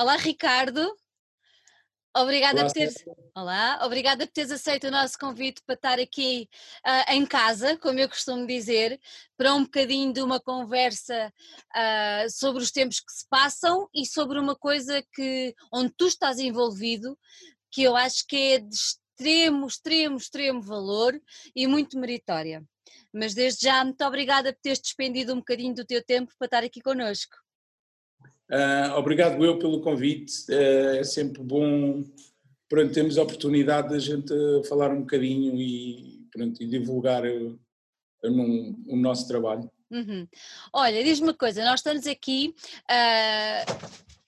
Olá, Ricardo. Obrigada Olá, por teres. Olá, obrigada por teres aceito o nosso convite para estar aqui uh, em casa, como eu costumo dizer, para um bocadinho de uma conversa uh, sobre os tempos que se passam e sobre uma coisa que onde tu estás envolvido, que eu acho que é de extremo, extremo, extremo valor e muito meritória. Mas desde já, muito obrigada por teres despendido um bocadinho do teu tempo para estar aqui connosco. Uh, obrigado eu pelo convite, uh, é sempre bom pronto, temos a oportunidade de a gente falar um bocadinho e, pronto, e divulgar o, o nosso trabalho. Uhum. Olha, diz-me uma coisa, nós estamos aqui,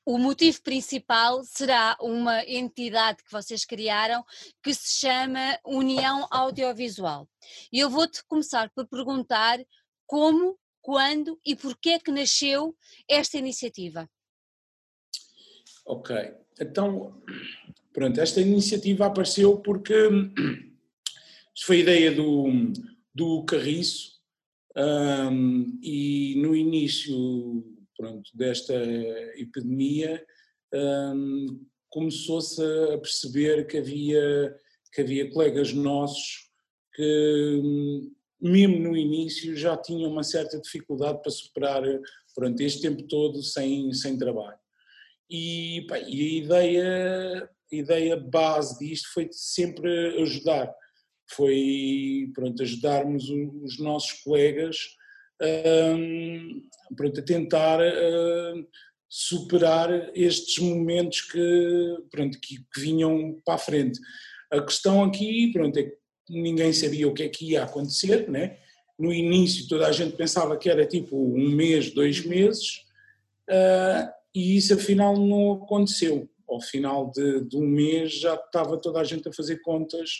o motivo principal será uma entidade que vocês criaram que se chama União Audiovisual. E eu vou-te começar por perguntar como quando e porquê é que nasceu esta iniciativa? Ok, então, pronto, esta iniciativa apareceu porque foi ideia do, do Carriço um, e no início pronto, desta epidemia um, começou-se a perceber que havia, que havia colegas nossos que mesmo no início, já tinha uma certa dificuldade para superar pronto, este tempo todo sem, sem trabalho. E, pá, e a, ideia, a ideia base disto foi sempre ajudar, foi pronto, ajudarmos os nossos colegas um, pronto, a tentar uh, superar estes momentos que, pronto, que, que vinham para a frente. A questão aqui pronto, é que ninguém sabia o que é que ia acontecer, né? No início toda a gente pensava que era tipo um mês, dois meses, uh, e isso afinal não aconteceu. Ao final de, de, um mês já estava toda a gente a fazer contas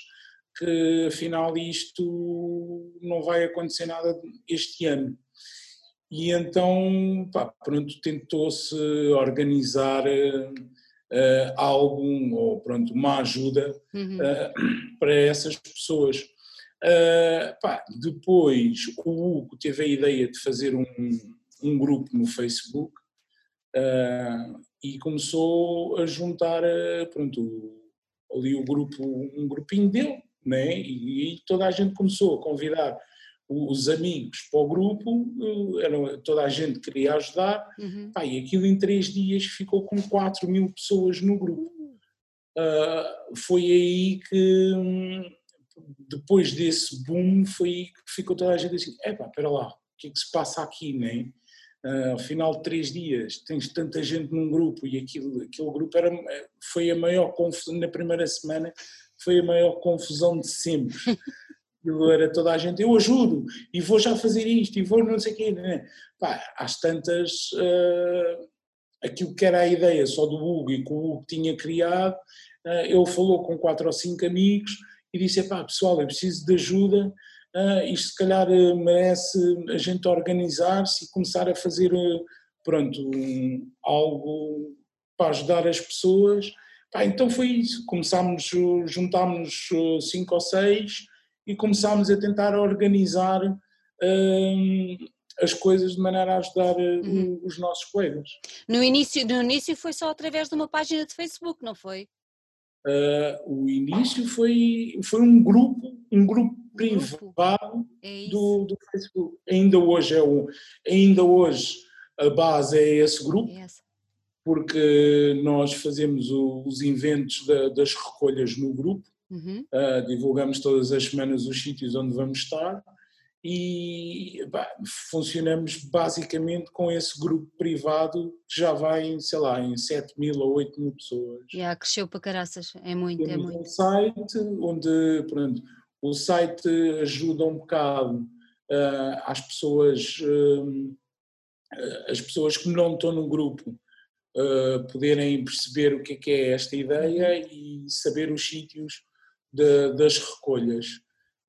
que afinal isto não vai acontecer nada este ano. E então, pá, pronto, tentou-se organizar uh, uh, algum, ou pronto, uma ajuda uhum. uh, para essas pessoas. Uh, pá, depois o Hugo teve a ideia de fazer um, um grupo no Facebook e começou a juntar pronto, ali o grupo, um grupinho dele, né? e, e toda a gente começou a convidar os amigos para o grupo, eh, era, toda a gente queria ajudar, uhum. pá, e aquilo em três dias ficou com 4 mil pessoas no grupo. Uh, foi aí que, depois desse boom, foi aí que ficou toda a gente assim, epá, espera lá, o que é que se passa aqui, né? Uh, ao final de três dias tens tanta gente num grupo e aquilo, aquele grupo era, foi a maior confusão, na primeira semana foi a maior confusão de sempre. era toda a gente, eu ajudo, e vou já fazer isto, e vou não sei o quê. Né? Pá, às tantas, uh, aquilo que era a ideia só do Hugo e que o Hugo tinha criado, uh, ele falou com quatro ou cinco amigos e disse, pá, pessoal, eu preciso de ajuda, uh, isto se calhar merece a gente organizar-se e começar a fazer, pronto, um, algo para ajudar as pessoas. Pá, então foi isso, começámos, juntámos cinco ou seis, e começámos a tentar organizar hum, as coisas de maneira a ajudar eh, uhum. os nossos colegas. No início, no início foi só através de uma página de Facebook, não foi? Uh, o início foi, foi um grupo, um grupo privado é do, do, Facebook. Ainda hoje é o, ainda hoje a base é esse grupo, é porque nós fazemos o, os inventos da, das recolhas no grupo. Uhum. Uh, divulgamos todas as semanas os sítios onde vamos estar e bah, funcionamos basicamente com esse grupo privado que já vai, em, sei lá, em 7 mil ou 8 mil pessoas. Já, cresceu para caraças, é muito, Temos é muito. um site onde, pronto, o site ajuda um bocado uh, às pessoas, uh, as pessoas que não estão no grupo, Uh, poderem perceber o que é, que é esta ideia uhum. e saber os sítios de, das recolhas,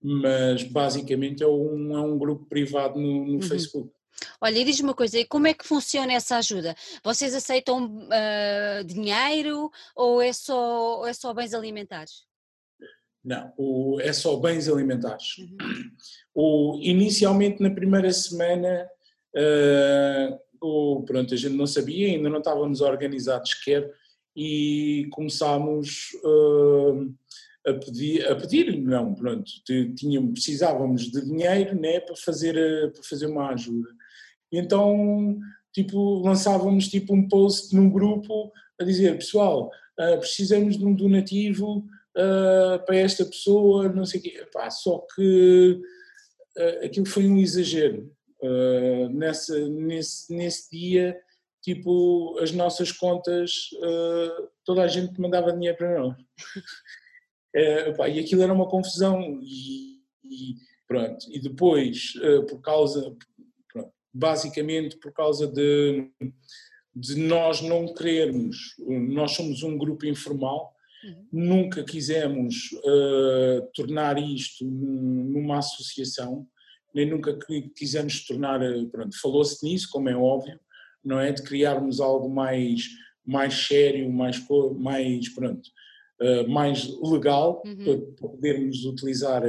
mas basicamente é um, é um grupo privado no, no uhum. Facebook. Olha, e diz-me uma coisa, e como é que funciona essa ajuda? Vocês aceitam uh, dinheiro ou é, só, é só bens alimentares? Não, o, é só bens alimentares. Uhum. O, inicialmente, na primeira semana, uh, tipo, pronto, a gente não sabia, ainda não estávamos organizados sequer e começámos uh, a pedir, a pedir, não, pronto, tínhamos, precisávamos de dinheiro né, para, fazer, eh, para fazer uma ajuda. Então, tipo, lançávamos tipo um post num grupo a dizer, pessoal, uh, precisamos de um donativo uh, para esta pessoa, não sei o quê. Epá, só que uh, aquilo foi um exagero. nessa, nesse, nesse dia, tipo, as nossas contas, toda a gente mandava dinheiro para nós. epá, e aquilo era uma confusão e, e pronto. E depois, por causa, basicamente por causa de, de nós não querermos, nós somos um grupo informal, uhum. nunca quisemos uh, tornar isto numa associação, nem nunca quisemos tornar, eh, pronto, falou-se nisso, como é óbvio, não é, de criarmos algo mais, mais sério, mais, mais pronto, uh, mais legal, uhum. para podermos utilizar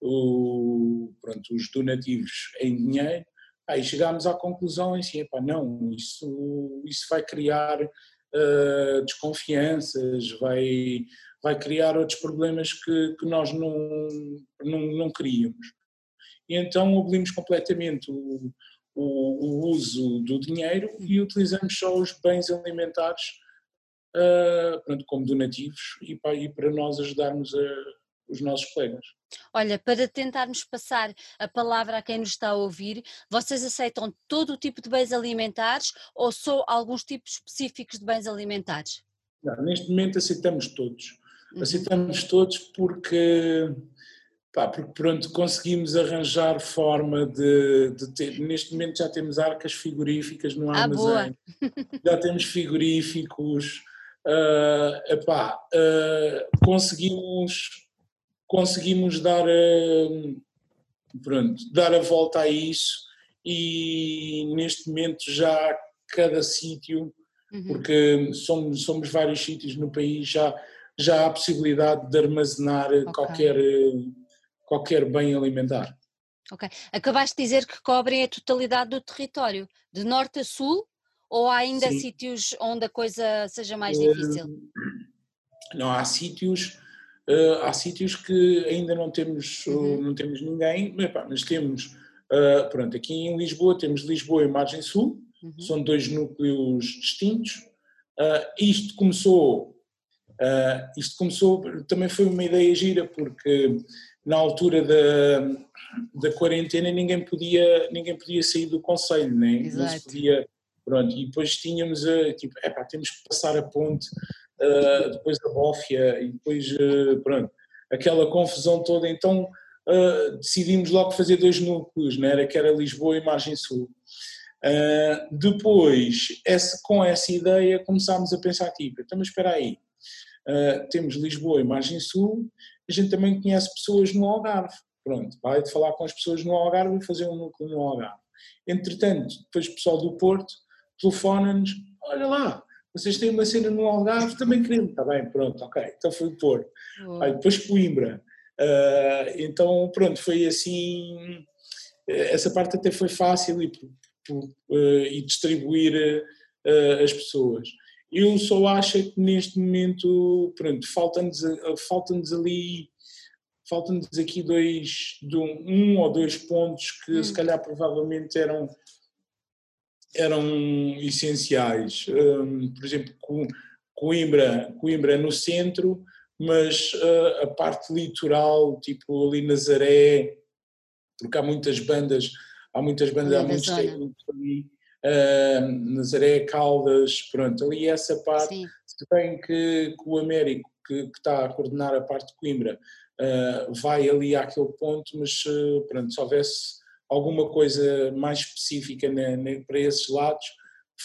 o, pronto, os donativos em dinheiro, Aí chegámos à conclusão assim, epá, não, isso, isso vai criar uh, desconfianças, vai, vai criar outros problemas que, que nós não, não, não queríamos. E então abolimos completamente o, o, o, uso do dinheiro e utilizamos só os bens alimentares uh, pronto, como donativos e para, e para nós ajudarmos a, os nossos colegas. Olha, para tentarmos passar a palavra a quem nos está a ouvir, vocês aceitam todo o tipo de bens alimentares ou só alguns tipos específicos de bens alimentares? Não, neste momento aceitamos todos. Uhum. Aceitamos todos porque, pá, porque pronto, conseguimos arranjar forma de, de, ter. Neste momento já temos arcas frigoríficas no ah, armazém, já temos frigoríficos. Uh, epá, uh, conseguimos conseguimos dar a, pronto, dar a volta a isso e neste momento já cada sítio, uhum. porque somos, somos vários sítios no país, já, já há a possibilidade de armazenar okay. qualquer, qualquer bem alimentar. Ok. Acabaste de dizer que cobrem a totalidade do território, de norte a sul, ou há ainda Sim. sítios onde a coisa seja mais difícil? Não, há sítios Uh, há sítios que ainda não temos, uhum. não temos ninguém, mas, pá, mas temos, uh, pronto, aqui em Lisboa temos Lisboa e Margem Sul, uhum. são dois núcleos distintos. Uh, isto começou, isto começou, também foi uma ideia gira, porque na altura da, da quarentena ninguém podia, ninguém podia sair do conselho, né? não se podia, pronto, e depois tínhamos, tipo, epá, temos que passar a ponte uh, depois a bófia e depois, uh, pronto, aquela confusão toda. Então uh, decidimos logo fazer dois núcleos, né? era, que era Lisboa e Margem Sul. depois, com essa ideia, começámos a pensar, tipo, então, mas espera aí, temos Lisboa e Margem Sul, a gente também conhece pessoas no Algarve. Pronto, vai de falar com as pessoas no Algarve e fazer um núcleo no Algarve. Entretanto, depois o pessoal do Porto telefona-nos, olha lá, vocês têm uma cena no Algarve, também queremos, está bem, pronto, ok, então foi o Porto. Aí, depois Coimbra. Uh, então, pronto, foi assim, essa parte até foi fácil e, uh, e distribuir uh, as pessoas. Eu só acho que neste momento, pronto, falta-nos falta ali faltam-nos aqui dois, um ou dois pontos que hum. se calhar provavelmente eram eram essenciais. Um, por exemplo, Coimbra, Coimbra no centro, mas uh, a parte litoral, tipo ali Nazaré, porque há muitas bandas, há muitas bandas, há muitos técnicos ali, uh, Nazaré, Caldas, pronto, ali essa parte, Sim. se bem que, que o Américo, que, que, está a coordenar a parte de Coimbra, uh, vai ali àquele ponto, mas pronto, se houvesse alguma coisa mais específica para esses lados,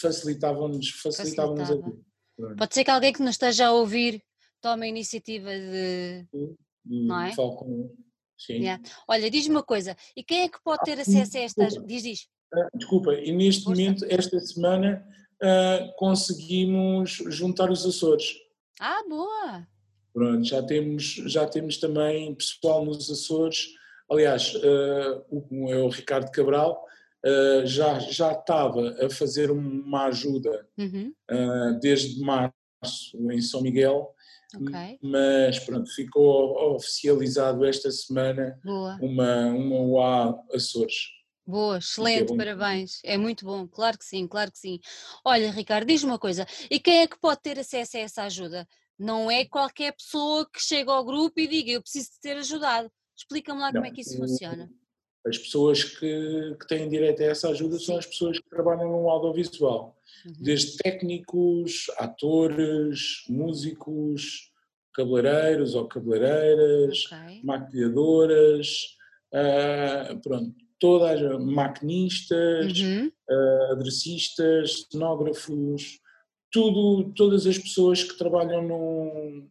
facilitavam-nos facilitavam a vida. Pode ser que alguém que nos esteja a ouvir tome a iniciativa de. Sim, não é? Com... Sim. Yeah. Olha, diz-me uma coisa, e quem é que pode ter acesso a estas. Diz, diz. Ah, desculpa, e neste Força. momento, esta semana, uh, conseguimos juntar os Açores. Ah, boa! Pronto, já temos, já temos também pessoal nos Açores Aliás, uh, o, é o Ricardo Cabral, uh, já, já estava a fazer uma ajuda uhum. uh, desde março em São Miguel, okay. mas pronto, ficou oficializado esta semana Boa. uma, uma UA Açores. Boa, excelente, é parabéns. É muito bom, claro que sim, claro que sim. Olha, Ricardo, diz-me uma coisa: e quem é que pode ter acesso a essa ajuda? Não é qualquer pessoa que chega ao grupo e diga eu preciso de ser ajudado. Explica-me lá Não, como é que isso funciona. As pessoas que, que têm direito a essa ajuda são as pessoas que trabalham no audiovisual, uhum. desde técnicos, atores, músicos, cabeleireiros ou cabeleireiras, okay. maquilhadoras, uh, pronto, todas maquinistas, uhum. uh, aderecistas, cenógrafos, tudo, todas as pessoas que trabalham num,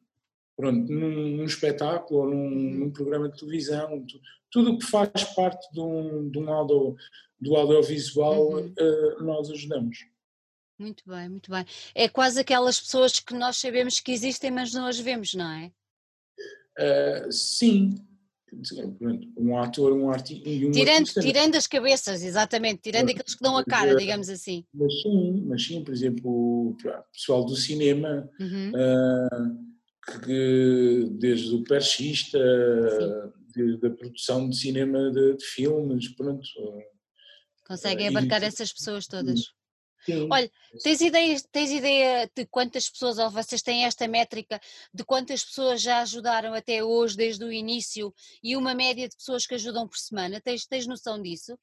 pronto, num, num espetáculo ou num, uhum. num, programa de televisão, tudo o que faz parte de um, de um audio, do audiovisual, uhum. uh, nós ajudamos. Muito bem, muito bem. É quase aquelas pessoas que nós sabemos que existem, mas não as vemos, não é? Uh, sim. Um ator, um artista. Um tirando, artista, tirando as cabeças, exatamente, tirando mas, aqueles que dão a cara, é, digamos assim. Mas sim, mas sim, por exemplo, o pessoal do cinema. Uhum. Uh, que desde o perchista, desde a produção de cinema de, de filmes, pronto. Conseguem abarcar e, essas pessoas todas. Sim. Olha, tens ideia, tens ideia de quantas pessoas, ou vocês têm esta métrica de quantas pessoas já ajudaram até hoje, desde o início, e uma média de pessoas que ajudam por semana? Tens, tens noção disso?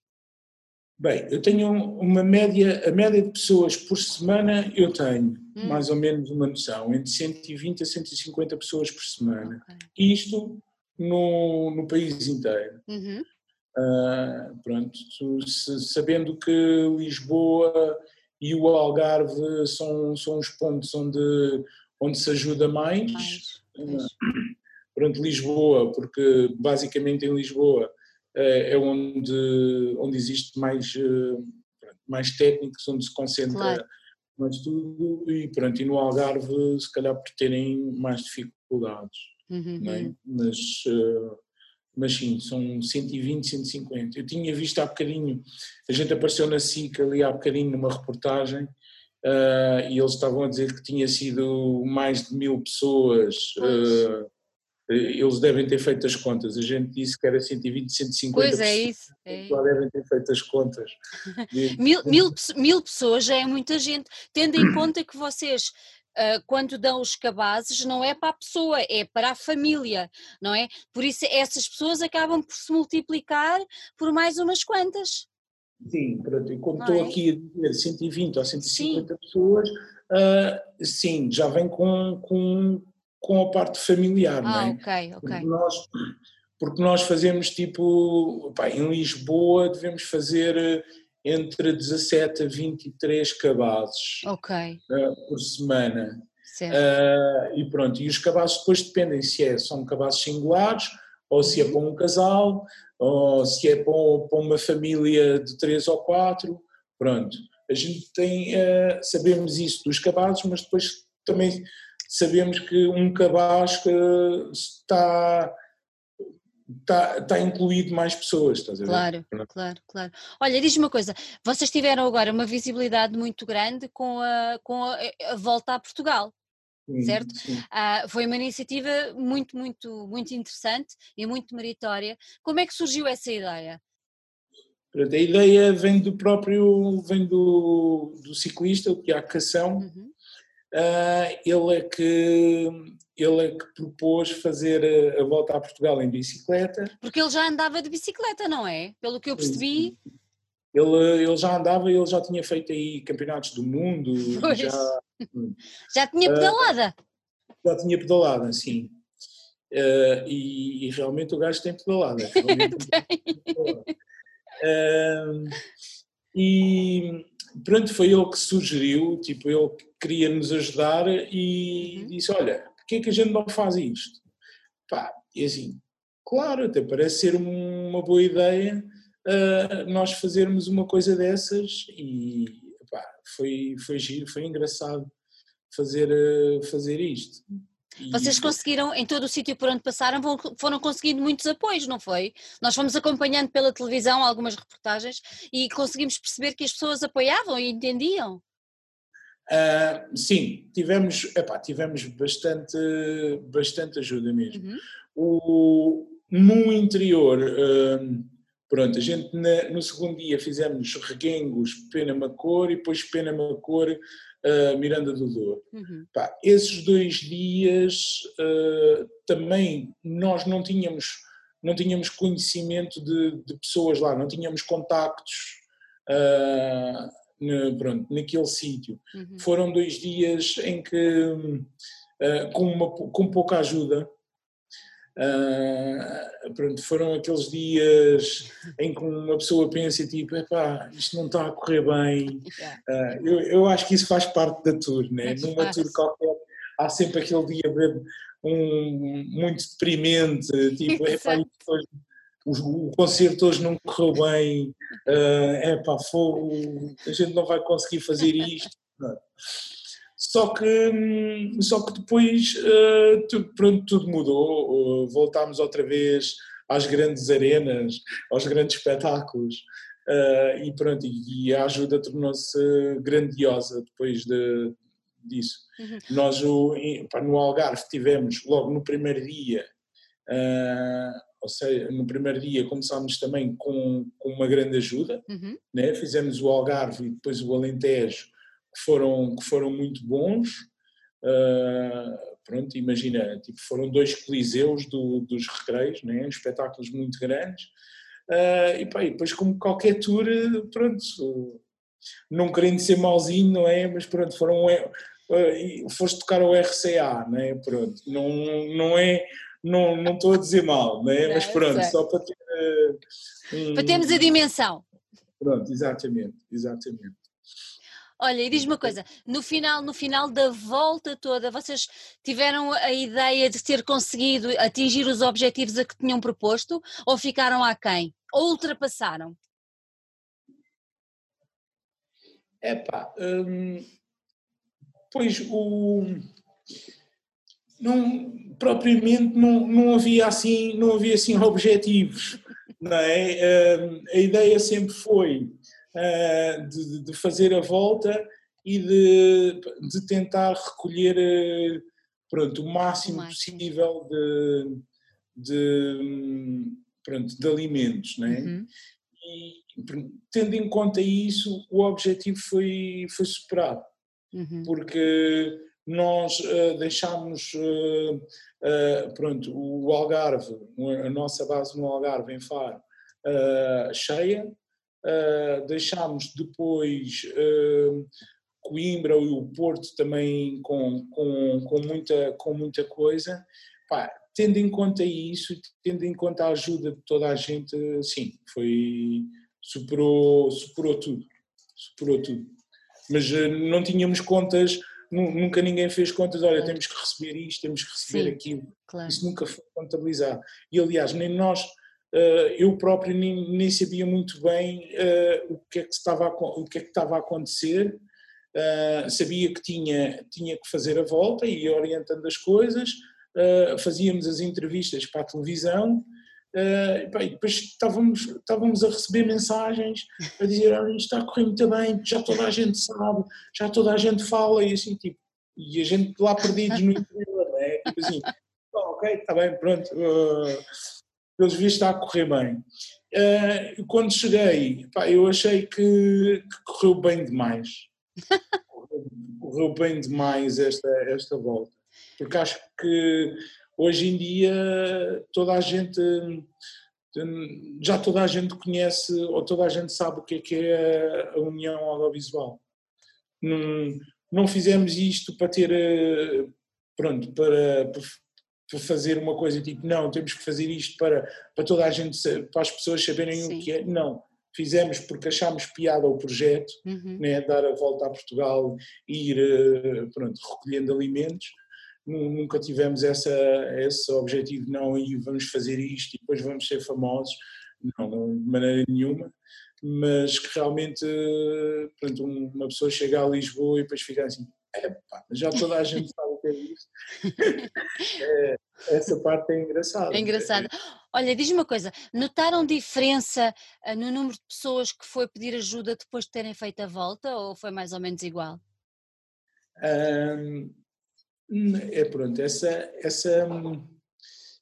Bem, eu tenho uma média, a média de pessoas por semana eu tenho hum. mais ou menos uma noção, entre 120 a 150 pessoas por semana. Okay. Isto no, no país inteiro. Uhum. Uh, pronto, sabendo que Lisboa e o Algarve são, são os pontos onde, onde se ajuda mais. mais. Uh, pronto, Lisboa, porque basicamente em Lisboa é, é onde, onde existe mais, eh, mais técnicos, onde se concentra claro. Mais tudo e pronto, e no Algarve se calhar por terem mais dificuldades, uhum. é? Mas, eh, mas sim, são 120, 150. Eu tinha visto há bocadinho, a gente apareceu na SIC ali há bocadinho numa reportagem uh, e eles estavam a dizer que tinha sido mais de mil pessoas uh, eles devem ter feito as contas. A gente disse que era 120, 150. Pois é isso. É. Já devem ter feito as contas. mil, mil, mil pessoas já é muita gente, tendo em conta que vocês Uh, quando dão os cabazes, não é para a pessoa, é para a família, não é? Por isso essas pessoas acabam por se multiplicar por mais umas quantas. Sim, pronto, e como não estou é? aqui a dizer 120 ou 150 sim. pessoas, uh, sim, já vem com, com, com a parte familiar, ah, não é? ok, ok. Porque nós, porque nós fazemos tipo, pá, em Lisboa devemos fazer eh, entre 17 a 23 cabazes okay. uh, por semana. Uh, e pronto, e os cabazes depois dependem se é, são cabazes singulares, ou se é uhum. para um casal, ou se é para, para uma família de três ou quatro, pronto. A gente tem, uh, sabemos isso dos cabazes, mas depois também sabemos que um cabaz está, está, está incluído mais pessoas, estás a ver? Claro, claro, claro. Olha, diz-me uma coisa, vocês tiveram agora uma visibilidade muito grande com a, com a, a volta a Portugal. Sim, certo? Sim. Ah, foi uma iniciativa muito, muito, muito interessante e muito meritória. Como é que surgiu essa ideia? A ideia vem do próprio, vem do, do ciclista, o Tiago Cação, uhum uh, ele, é que, ele é que propôs fazer a, a, volta a Portugal em bicicleta. Porque ele já andava de bicicleta, não é? Pelo que eu percebi. Ele, ele já andava, ele já tinha feito aí campeonatos do mundo. Já, já tinha ah, pedalada. Uh, já tinha pedalada, sim. Uh, e, e, realmente o gajo tem pedalada. Uh, e pronto, foi ele que sugeriu, tipo, ele queria nos ajudar e uhum. disse, olha, porquê é que a gente não faz isto? Pá, e assim, claro, até parece ser uma boa ideia uh, nós fazermos uma coisa dessas e pá, foi, foi giro, foi engraçado fazer, uh, fazer isto. Vocês conseguiram, em todo o sítio por onde passaram, foram conseguindo muitos apoios, não foi? Nós fomos acompanhando pela televisão algumas reportagens e conseguimos perceber que as pessoas apoiavam e entendiam. Uh, sim, tivemos, epá, tivemos bastante, bastante ajuda mesmo. Uhum. O, no interior, uh, pronto, a gente na, no segundo dia fizemos Reguengos, Pena Macor e depois Pena Macor, uh, Miranda do Douro. Uhum. Pá, esses dois dias uh, também nós não tínhamos, não tínhamos conhecimento de, de pessoas lá, não tínhamos contactos. Uh, na, pronto, naquele sítio. Uhum. Foram dois dias em que, uh, com, uma, com pouca ajuda, uh, pronto, foram aqueles dias em que uma pessoa pensa tipo, epá, isto não está a correr bem. Uh, eu, eu acho que isso faz parte da tour, né? numa tour qualquer há sempre aquele dia um, muito deprimente, tipo, epá, hoje, o, o, concerto hoje não correu bem, uh, epá, fogo, a gente não vai conseguir fazer isto. Só que, só que depois uh, tudo, pronto, tudo mudou, uh, voltámos outra vez às grandes arenas, aos grandes espetáculos. Uh, e pronto, e a ajuda tornou-se grandiosa depois de, disso. Uhum. Nós o, no Algarve tivemos logo no primeiro dia ou seja, no primeiro dia começámos também com, com uma grande ajuda, uhum. né? fizemos o Algarve e depois o Alentejo, que foram, que foram muito bons. Uh, pronto, imagina, tipo, foram dois coliseus do, dos recreios, né? espetáculos muito grandes. Uh, e, pá, e depois, como qualquer tour, pronto, não querendo ser malzinho, não é? Mas pronto, foram. Uh, foste tocar o RCA, não é? Pronto, não, não é não, não estou a dizer mal, né? mas pronto, só para ter. Uh, um... Para termos a dimensão. Pronto, exatamente, exatamente. Olha, e diz-me uma coisa, no final, no final da volta toda, vocês tiveram a ideia de ter conseguido atingir os objetivos a que tinham proposto ou ficaram aquém? Ou ultrapassaram? Epá, hum, pois o não propriamente não, não havia assim não havia assim objetivos não é a ideia sempre foi de, de fazer a volta e de, de tentar recolher pronto o máximo, o máximo. possível de, de pronto de alimentos não é? Uhum. e tendo em conta isso o objetivo foi foi superado uhum. porque nós uh, deixámos uh, uh, pronto, o Algarve, a nossa base no Algarve, em Faro, cheia, deixámos depois Coimbra e o Porto também com, com, com, muita, com muita coisa. Pá, tendo em conta isso, tendo em conta a ajuda de toda a gente, sim, foi, superou, superou tudo, superou tudo. Mas não tínhamos contas nunca ninguém fez contas, olha, temos que receber isto, temos que receber Sim, aquilo. Claro. Isso nunca foi contabilizado. E aliás, nem nós, eu próprio nem, nem sabia muito bem eh, o, que é que estava a, o que é que estava a acontecer. Eh, sabia que tinha, tinha que fazer a volta e orientando as coisas, fazíamos as entrevistas para a televisão, Uh, e depois estávamos, estávamos a receber mensagens a dizer ah, está a correr muito bem, já toda a gente sabe, já toda a gente fala e assim, tipo, e a gente lá perdidos no interior, não é? Tipo assim, oh, ok, está bem, pronto, uh, pelos vistos está a correr bem. Uh, quando cheguei, pá, eu achei que, que correu bem demais. correu bem demais esta, esta volta. Porque acho que hoje em dia toda a gente já toda a gente conhece ou toda a gente sabe o que é que é a união audiovisual. Não, não fizemos isto para ter pronto, para, para fazer uma coisa tipo, não, temos que fazer isto para, para toda a gente, para as pessoas saberem Sim. o que é. Não, fizemos porque achámos piada o projeto, uhum. né, dar a volta a Portugal e ir pronto, recolhendo alimentos nunca tivemos essa, esse objetivo, não, e vamos fazer isto e depois vamos ser famosos, não, de maneira nenhuma, mas que realmente pronto, uma pessoa chega a Lisboa e depois fica assim, é, pá, já toda a gente sabe o que é essa parte é engraçada. É engraçada. Olha, diz-me uma coisa, notaram diferença eh, no número de pessoas que foi pedir ajuda depois de terem feito a volta ou foi mais ou menos igual? É pronto, essa, essa,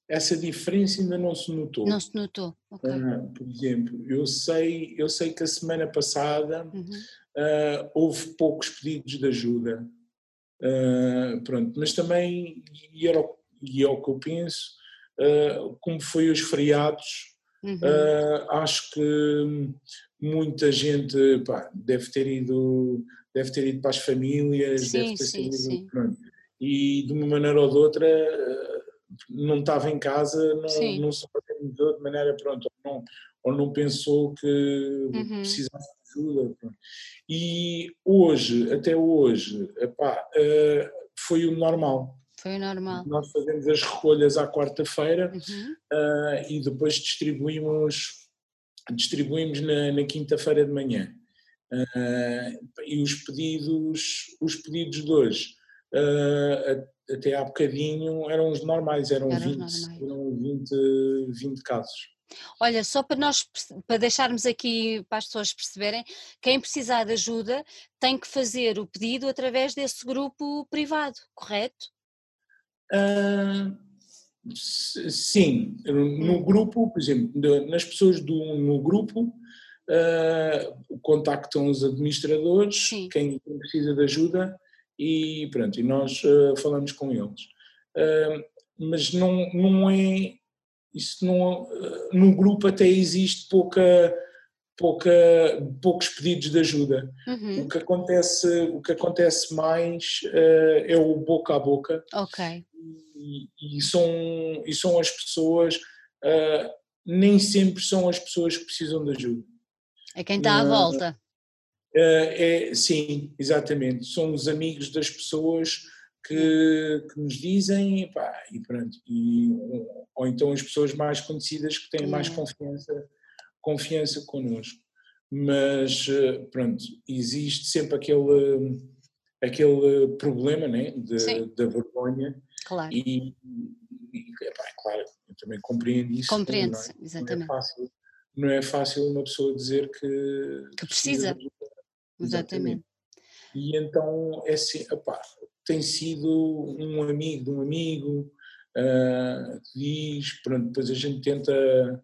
essa diferença ainda não se notou. Não se notou, ok. Uh, por exemplo, eu sei, eu sei que a semana passada uhum. uh, houve poucos pedidos de ajuda. Uh, pronto, mas também, e, era, e é o que eu penso, como foi os feriados, uhum. acho que muita gente pá, deve ter ido deve ter ido para as famílias, sim, deve ter sim, sido, pronto e de uma maneira ou de outra não estava em casa, não, não se organizou de maneira pronto, ou não, ou não pensou que uhum. precisasse ajuda. Pronto. E hoje, até hoje, epá, uh, foi o normal. Foi o normal. Nós fazemos as recolhas à quarta-feira uhum. uh, e depois distribuímos, distribuímos na, na quinta-feira de manhã. Uh, e os pedidos, os pedidos de hoje uh, até há bocadinho eram os normais, eram, eram 20, normais. eram 20, 20 casos. Olha, só para nós para deixarmos aqui para as pessoas perceberem, quem precisar de ajuda tem que fazer o pedido através desse grupo privado, correto? Uh, sim, no grupo, por exemplo, nas pessoas do, no grupo uh, contactam os administradores, sim. quem precisa de ajuda e pronto, e nós uh, falamos com eles. Mas não, não é, isso não, uh, no grupo até existe pouca, pouca, poucos pedidos de ajuda. Uhum. O, que acontece, o que acontece mais uh, é o boca a boca. Ok. E, e são, e são as pessoas, nem sempre são as pessoas que precisam de ajuda. É quem está à volta. Eh, é, sim, exatamente. São os amigos das pessoas que, que nos dizem, pá, e pronto, e, ou então as pessoas mais conhecidas que têm mais confiança, confiança connosco. Mas, eh, pronto, existe sempre aquele, aquele problema né, de, da vergonha. Claro. E, e pá, claro, eu também compreendo isso. Compreende-se, é? exatamente. Não é, fácil, não é fácil uma pessoa dizer que, que precisa. precisa Exatamente. E então é assim, opá, tem sido um amigo de um amigo uh, que diz, pronto, depois a gente tenta.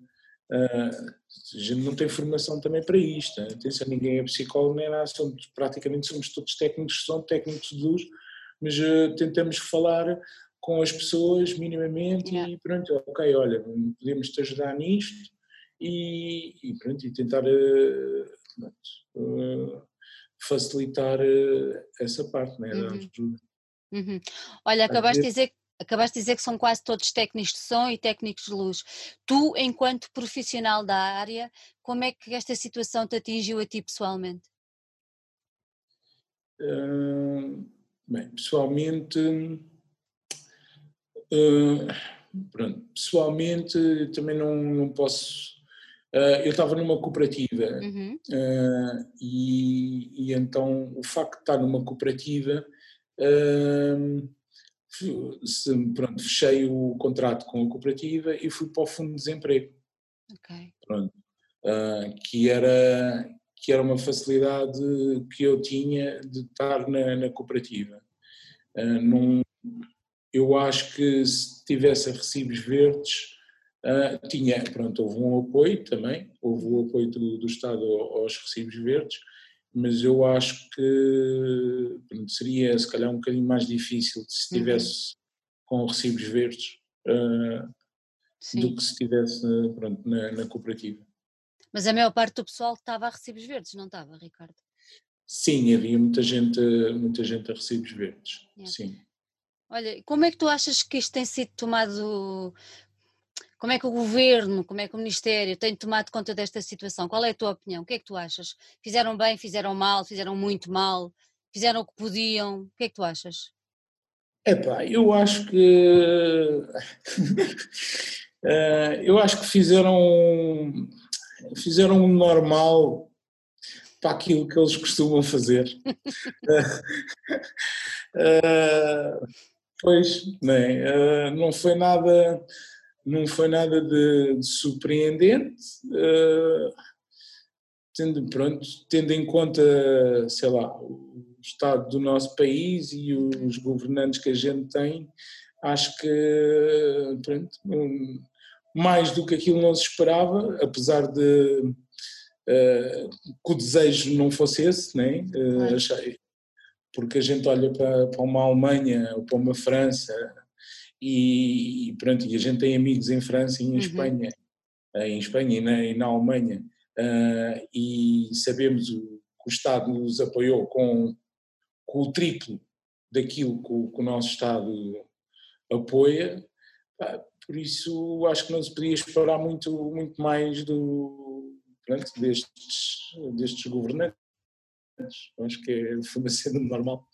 Uh, a gente não tem formação também para isto. Atenção, ninguém é psicólogo nem nada, somos, praticamente somos todos técnicos, são técnicos de luz, mas uh, tentamos falar com as pessoas minimamente yeah. e pronto, ok, olha, podemos te ajudar nisto e, e pronto, e tentar pronto, facilitar essa parte, né? Uhum. Uhum. Olha, acabaste de dizer acabaste de dizer que são quase todos técnicos de som e técnicos de luz. Tu, enquanto profissional da área, como é que esta situação te atingiu a ti pessoalmente? Uh, bem, pessoalmente, uh, pronto, pessoalmente também não, não posso Uh, eu estava numa cooperativa uhum. uh, e, e, então o facto de estar numa cooperativa, pronto, fechei o contrato com a cooperativa e fui para o fundo de desemprego. Okay. Pronto, que, era, que era uma facilidade que eu tinha de estar na, na cooperativa. Num, eu acho que se tivesse recibos verdes Uh, tinha, pronto, houve um apoio também, houve o apoio do, do Estado aos recibos verdes, mas eu acho que pronto, seria se calhar um bocadinho mais difícil se estivesse uhum. com recibos verdes uh, do que se estivesse pronto, na, na, cooperativa. Mas a maior parte do pessoal estava a recibos verdes, não estava, Ricardo? Sim, havia muita gente, muita gente a recibos verdes, yeah. sim. Olha, como é que tu achas que isto tem sido tomado como é que o governo, como é que o Ministério tem tomado conta desta situação? Qual é a tua opinião? O que é que tu achas? Fizeram bem, fizeram mal, fizeram muito mal, fizeram o que podiam? O que é que tu achas? Epá, eu acho que eh, eu acho que fizeram fizeram o normal para aquilo que eles costumam fazer. uh, Pois, não, é? uh, não foi nada, não foi nada de, de surpreendente, uh, tendo, pronto, tendo em conta, sei lá, o estado do nosso país e os governantes que a gente tem, acho que, pronto, um, mais do que aquilo não se esperava, apesar de uh, que o desejo não fosse esse, né? Uh, achei, porque a gente olha para, para uma Alemanha ou para uma França e, e, pronto, e a gente tem amigos em França e em uhum. Espanha, eh, em Espanha e na, e na Alemanha, uh, e sabemos o, que o Estado nos apoiou com, com o triplo daquilo que o, que o nosso Estado apoia, por isso acho que não se podia esperar muito, muito mais do, pronto, destes, destes governantes. Acho que foi uma cena normal.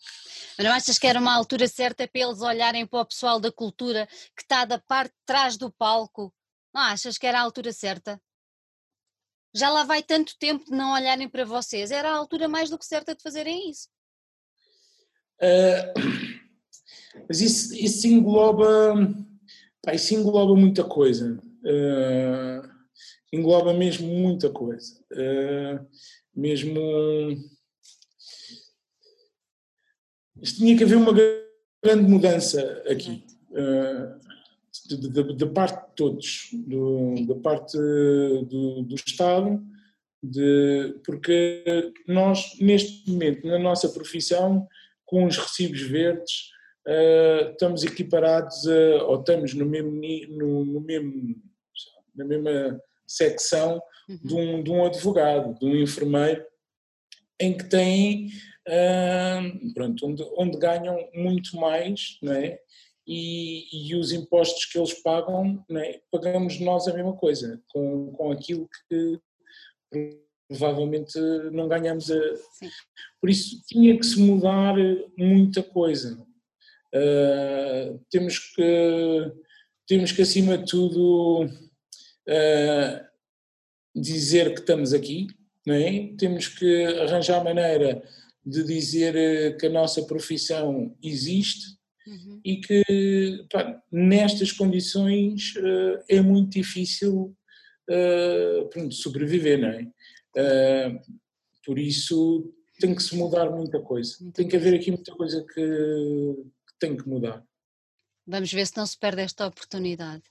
Mas não achas que era uma altura certa para eles olharem para o pessoal da cultura que está da parte de trás do palco? Não achas que era a altura certa? Já lá vai tanto tempo de não olharem para vocês. Era a altura mais do que certa de fazerem isso. Uh, mas isso, isso engloba. Pá, isso engloba muita coisa. Uh, engloba mesmo muita coisa. Uh, mesmo tinha que haver uma grande mudança aqui, de, de, parte de todos, do, da parte do, do Estado, de, porque nós, neste momento, na nossa profissão, com os recibos verdes, uh, estamos equiparados a, ou estamos no mesmo, no, no mesmo, na mesma secção uhum. de, um, de um advogado, de um enfermeiro, em que têm pronto, onde, onde, ganham muito mais, não é? E, e, os impostos que eles pagam, é? pagamos nós a mesma coisa, com, com aquilo que provavelmente não ganhamos. A... Por isso tinha que se mudar muita coisa. Uh, temos que temos que acima de tudo uh, dizer que estamos aqui, não é? Temos que arranjar maneira de dizer eh, que a nossa profissão existe uhum. e que pá, nestas condições uh, é muito difícil uh, pronto, sobreviver, não é? Uh, por isso tem que se mudar muita coisa. Tem que haver aqui muita coisa que, que tem que mudar. Vamos ver se não se perde esta oportunidade.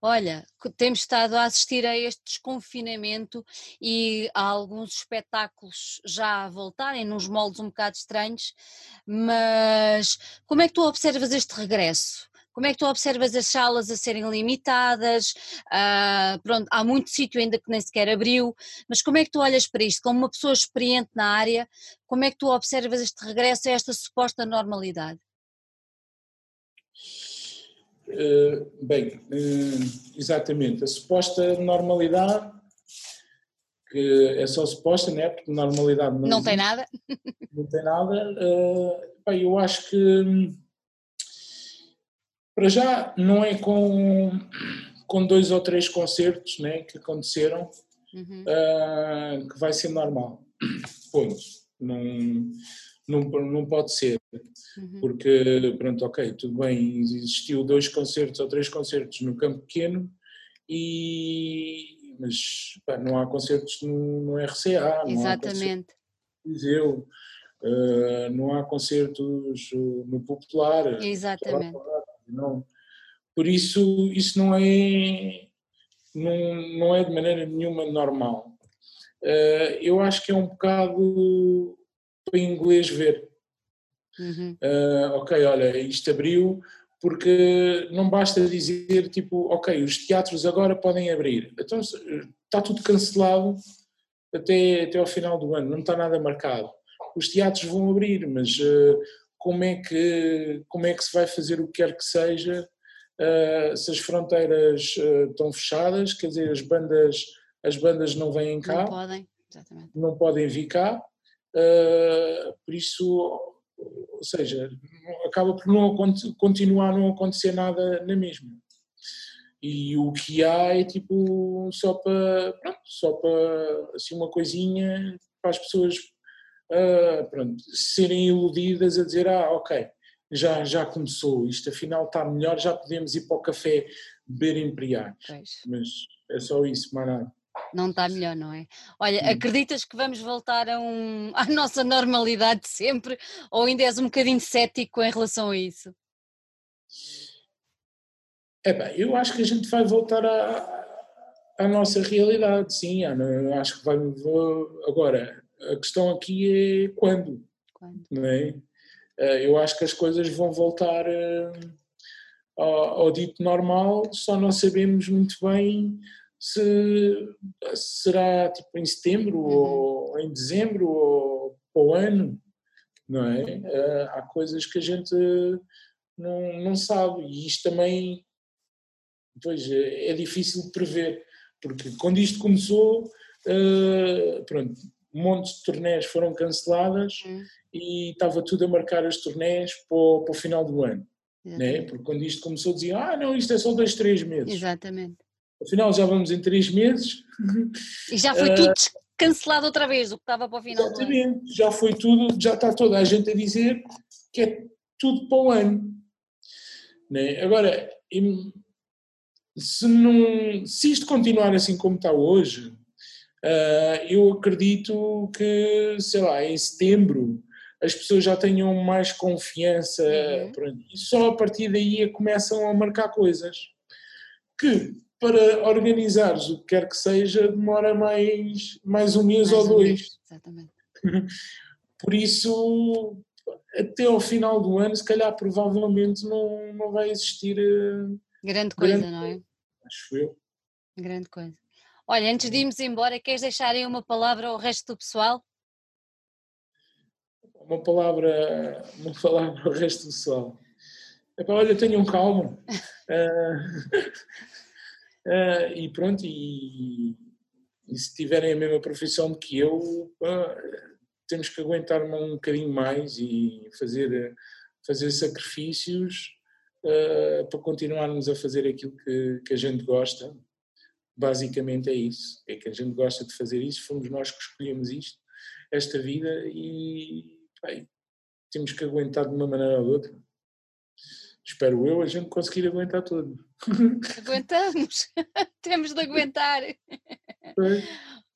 Olha, temos estado a assistir a este desconfinamento e há alguns espetáculos já a voltarem, nos moldes um bocado estranhos, mas como é que tu observas este regresso? Como é que tu observas as salas a serem limitadas? Uh, pronto, há muito sítio ainda que nem sequer abriu, mas como é que tu olhas para isto? Como uma pessoa experiente na área, como é que tu observas este regresso a esta suposta normalidade? Eh, bem, uh, exatamente, a suposta normalidade, que é só suposta, né? porque normalidade não, não tem nada. Não tem nada. Uh, bem, eu acho que para já não é com, com dois ou três concertos né, que aconteceram uhum. que vai ser normal. Ponto. Não, não, não pode ser, uhum. porque, pronto, ok, tudo bem, existiu dois concertos ou três concertos no campo pequeno, e, mas pá, não há concertos no, no RCA, não Exatamente. há Viseu, uh, não há concertos no Popular. Exatamente. Não. Por isso, isso não é, não, não é de maneira nenhuma normal. Uh, eu acho que é um bocado para inglês ver. Uhum. Uh, ok, olha, isto abriu, porque não basta dizer tipo, ok, os teatros agora podem abrir. Então está tudo cancelado até, até ao final do ano, não está nada marcado. Os teatros vão abrir, mas uh, como, é que, como é que se vai fazer o que quer que seja uh, se as fronteiras estão fechadas, quer dizer, as bandas, as bandas não vêm cá, não podem, exatamente. não podem vir cá, Uh, por isso, ou seja, acaba por não continuar a não acontecer nada na mesma. E o que há é tipo só para, pronto, só para assim uma coisinha para as pessoas uh, pronto, serem iludidas a dizer, ah, ok, já, já começou, isto afinal está melhor, já podemos ir para o café beber imperiais. Mas é só isso, mais nada. Não está melhor, não é? Olha, hum. acreditas que vamos voltar a um, à nossa normalidade sempre ou ainda és um bocadinho cético em relação a isso? É bem, eu acho que a gente vai voltar à, à nossa realidade, sim. Eu acho que vai. Agora, a questão aqui é quando. Quando? Não é? Eh, eu acho que as coisas vão voltar eh, ao, ao dito normal, só não sabemos muito bem se será tipo em setembro uhum. ou em dezembro ou para o ano, não é? Uh, há coisas que a gente não, não sabe e isto também pois, é, é difícil de prever, porque quando isto começou, uh, pronto, montes de turnés foram canceladas uhum. e estava tudo a marcar as turnés para o, para o final do ano. Né? Porque quando isto começou dizia, ah não, isto é só dois, três meses. Exatamente. Afinal já vamos em três meses. E já foi tudo cancelado outra vez, o que estava para o final Exatamente, já foi tudo, já está toda a gente a dizer que é tudo para o ano. Né? Agora, se, não, se isto continuar assim como está hoje, uh, eu acredito que, sei lá, em setembro as pessoas já tenham mais confiança uhum. e só a partir daí começam a marcar coisas que para organizares o que quer que seja demora mais, mais um mês mais ou um dois. Mês. Exatamente. Por isso, até ao final do ano, se calhar provavelmente não, não vai existir. Eh, grande coisa, grande, não é? Acho eu. Grande coisa. Olha, antes de irmos embora, queres deixar aí uma palavra ao resto do pessoal? uma palavra, uma palavra ao resto do pessoal. Olha, tenham calma. uh, uh, e pronto, e, e, se tiverem a mesma profissão que eu, uh, temos que aguentar um bocadinho mais e fazer, fazer sacrifícios para continuarmos a fazer aquilo que, que a gente gosta. Basicamente é isso. É que a gente gosta de fazer isso, fomos nós que escolhemos isto, esta vida e bem, temos que aguentar de uma maneira ou de outra. Espero eu a gente conseguir aguentar tudo. Aguentamos, temos de aguentar.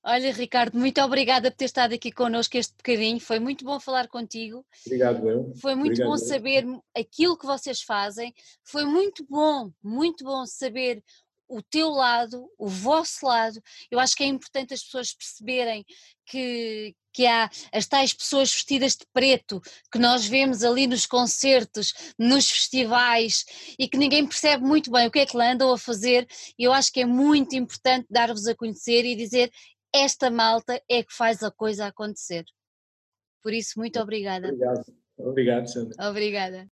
Olha, Ricardo, muito obrigada por ter estado aqui connosco este bocadinho. Foi muito bom falar contigo. Obrigado, eu. Foi muito Obrigado, bom saber aquilo que vocês fazem. Foi muito bom, muito bom saber o teu lado, o vosso lado. Eu acho que é importante as pessoas perceberem que, que há as tais pessoas vestidas de preto que nós vemos ali nos concertos, nos festivais e que ninguém percebe muito bem o que é que lá andam a fazer. E eu acho que é muito importante dar-vos a conhecer e dizer esta malta é que faz a coisa acontecer. Por isso, muito obrigada. Obrigado. Obrigado, Sandra. Obrigada.